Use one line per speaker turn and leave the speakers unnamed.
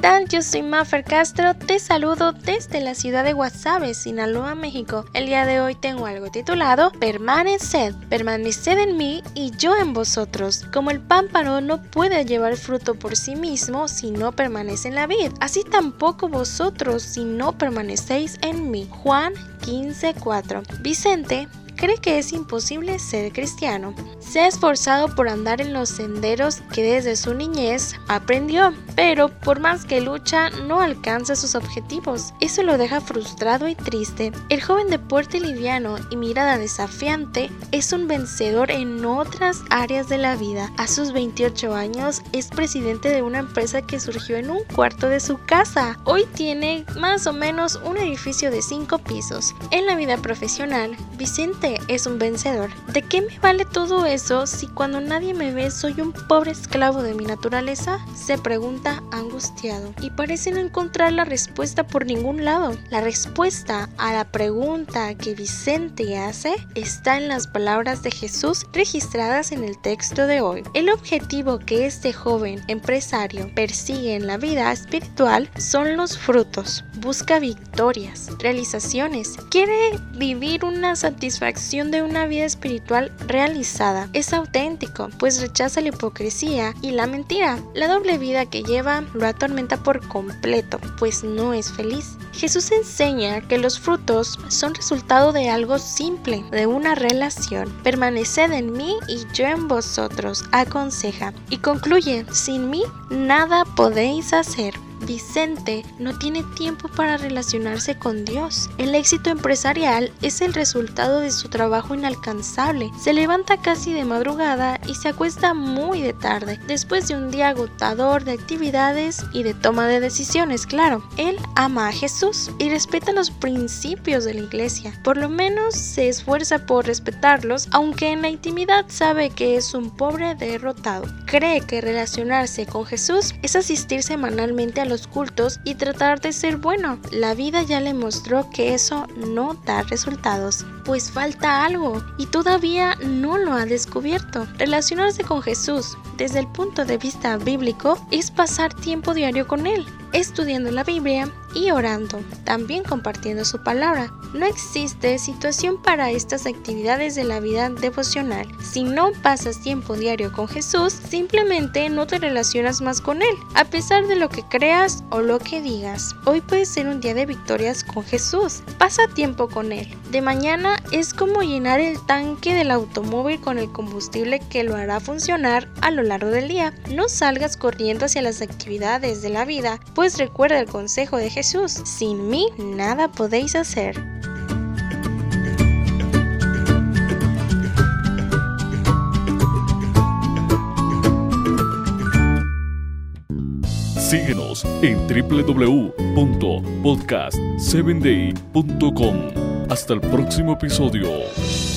¿Qué? Yo soy Maffer Castro, te saludo desde la ciudad de Guasave, Sinaloa, México. El día de hoy tengo algo titulado Permaneced, permaneced en mí y yo en vosotros. Como el pámpano no puede llevar fruto por sí mismo si no permanece en la vid, así tampoco vosotros si no permanecéis en mí. Juan 15:4. Vicente cree que es imposible ser cristiano. Se ha esforzado por andar en los senderos que desde su niñez aprendió, pero por más que lucha no alcanza sus objetivos. Eso lo deja frustrado y triste. El joven de puerte liviano y mirada desafiante es un vencedor en otras áreas de la vida. A sus 28 años es presidente de una empresa que surgió en un cuarto de su casa. Hoy tiene más o menos un edificio de 5 pisos. En la vida profesional, Vicente es un vencedor. ¿De qué me vale todo eso si cuando nadie me ve soy un pobre esclavo de mi naturaleza? Se pregunta angustiado y parece no encontrar la respuesta por ningún lado. La respuesta a la pregunta que Vicente hace está en las palabras de Jesús registradas en el texto de hoy. El objetivo que este joven empresario persigue en la vida espiritual son los frutos. Busca victorias, realizaciones, quiere vivir una satisfacción de una vida espiritual realizada. Es auténtico, pues rechaza la hipocresía y la mentira. La doble vida que lleva lo atormenta por completo, pues no es feliz. Jesús enseña que los frutos son resultado de algo simple, de una relación. Permaneced en mí y yo en vosotros, aconseja. Y concluye, sin mí nada podéis hacer. Vicente no tiene tiempo para relacionarse con Dios. El éxito empresarial es el resultado de su trabajo inalcanzable. Se levanta casi de madrugada y se acuesta muy de tarde, después de un día agotador de actividades y de toma de decisiones, claro. Él ama a Jesús y respeta los principios de la iglesia. Por lo menos se esfuerza por respetarlos, aunque en la intimidad sabe que es un pobre derrotado. Cree que relacionarse con Jesús es asistir semanalmente a los cultos y tratar de ser bueno. La vida ya le mostró que eso no da resultados, pues falta algo y todavía no lo ha descubierto. Relacionarse con Jesús desde el punto de vista bíblico es pasar tiempo diario con Él, estudiando la Biblia y orando, también compartiendo su palabra. No existe situación para estas actividades de la vida devocional. Si no pasas tiempo diario con Jesús, simplemente no te relacionas más con Él, a pesar de lo que creas o lo que digas. Hoy puede ser un día de victorias con Jesús. Pasa tiempo con Él. De mañana es como llenar el tanque del automóvil con el combustible que lo hará funcionar a lo largo del día. No salgas corriendo hacia las actividades de la vida, pues recuerda el consejo de Jesús sin mí nada podéis hacer.
Síguenos en www.podcast7day.com. Hasta el próximo episodio.